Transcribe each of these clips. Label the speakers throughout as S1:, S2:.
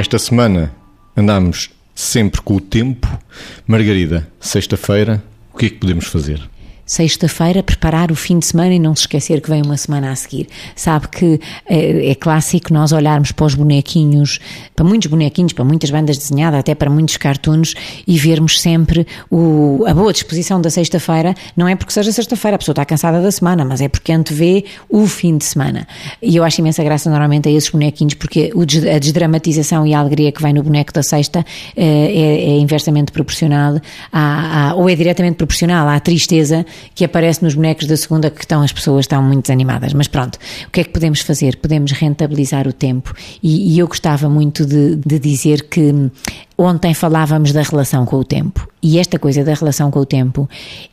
S1: Esta semana andamos sempre com o tempo. Margarida, sexta-feira, o que é que podemos fazer?
S2: Sexta-feira, preparar o fim de semana e não se esquecer que vem uma semana a seguir. Sabe que é, é, clássico nós olharmos para os bonequinhos, para muitos bonequinhos, para muitas bandas desenhadas, até para muitos cartoons, e vermos sempre o, a boa disposição da sexta-feira. Não é porque seja sexta-feira, a pessoa está cansada da semana, mas é porque antevê o fim de semana. E eu acho imensa graça normalmente a esses bonequinhos, porque a desdramatização e a alegria que vem no boneco da sexta é, é, é inversamente proporcional, à, à, ou é diretamente proporcional à tristeza que aparece nos bonecos da segunda que estão, as pessoas estão muito desanimadas. Mas pronto, o que é que podemos fazer? Podemos rentabilizar o tempo. E, e eu gostava muito de, de dizer que ontem falávamos da relação com o tempo. E esta coisa da relação com o tempo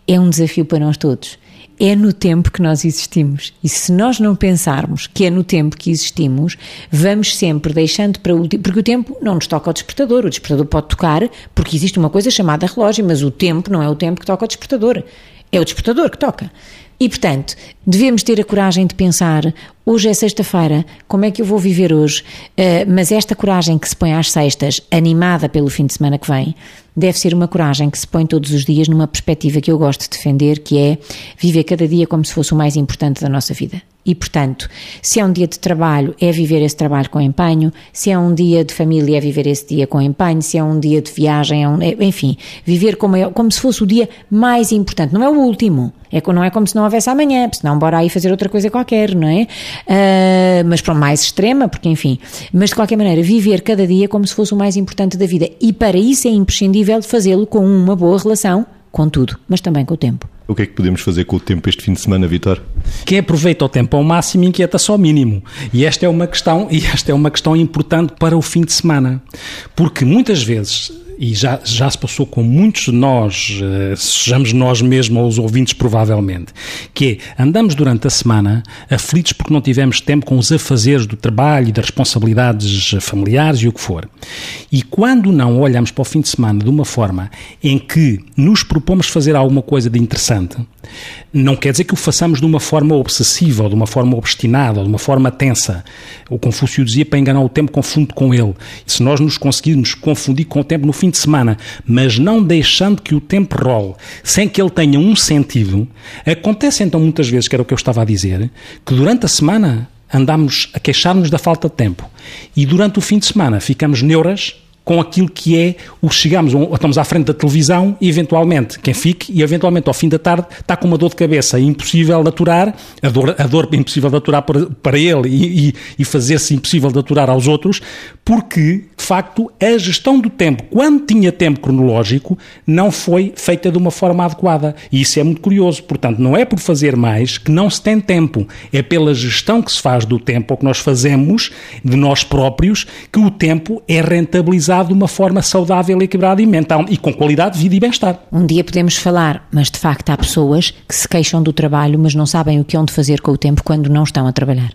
S2: é um desafio para nós todos é no tempo que nós existimos. E se nós não pensarmos que é no tempo que existimos, vamos sempre deixando para o porque o tempo não nos toca ao despertador. O despertador pode tocar porque existe uma coisa chamada relógio, mas o tempo não é o tempo que toca ao despertador. É o despertador que toca. E, portanto, devemos ter a coragem de pensar: hoje é sexta-feira, como é que eu vou viver hoje? Uh, mas esta coragem que se põe às sextas, animada pelo fim de semana que vem, deve ser uma coragem que se põe todos os dias numa perspectiva que eu gosto de defender, que é viver cada dia como se fosse o mais importante da nossa vida. E, portanto, se é um dia de trabalho, é viver esse trabalho com empenho, se é um dia de família, é viver esse dia com empenho, se é um dia de viagem, é um, é, enfim, viver como, é, como se fosse o dia mais importante, não é o último. É, não é como se não houvesse amanhã, senão bora aí fazer outra coisa qualquer, não é? Uh, mas para mais extrema, porque enfim. Mas de qualquer maneira, viver cada dia como se fosse o mais importante da vida. E para isso é imprescindível fazê-lo com uma boa relação com tudo, mas também com o tempo.
S1: O que é que podemos fazer com o tempo este fim de semana, Vitor?
S3: Quem aproveita o tempo ao máximo inquieta só ao mínimo. E esta é uma questão, e esta é uma questão importante para o fim de semana. Porque muitas vezes e já, já se passou com muitos de nós, uh, sejamos nós mesmos ou os ouvintes provavelmente, que é, andamos durante a semana aflitos porque não tivemos tempo com os afazeres do trabalho e das responsabilidades familiares e o que for. E quando não olhamos para o fim de semana de uma forma em que nos propomos fazer alguma coisa de interessante, não quer dizer que o façamos de uma forma obsessiva, ou de uma forma obstinada, ou de uma forma tensa. O Confúcio dizia para enganar o tempo, confunde com ele. E se nós nos conseguirmos confundir com o tempo no fim de semana, mas não deixando que o tempo role, sem que ele tenha um sentido, acontece então muitas vezes, que era o que eu estava a dizer, que durante a semana andamos a queixar-nos da falta de tempo. E durante o fim de semana ficamos neuras com aquilo que é o chegamos, estamos à frente da televisão e eventualmente quem fique e eventualmente ao fim da tarde está com uma dor de cabeça impossível de aturar, a dor, a dor impossível de aturar para, para ele e, e, e fazer-se impossível de aturar aos outros, porque de facto a gestão do tempo, quando tinha tempo cronológico, não foi feita de uma forma adequada. E isso é muito curioso. Portanto, não é por fazer mais que não se tem tempo, é pela gestão que se faz do tempo, ou que nós fazemos de nós próprios, que o tempo é rentabilizado de uma forma saudável, equilibrada e mental e com qualidade de vida e bem-estar.
S2: Um dia podemos falar, mas de facto há pessoas que se queixam do trabalho, mas não sabem o que hão de fazer com o tempo quando não estão a trabalhar.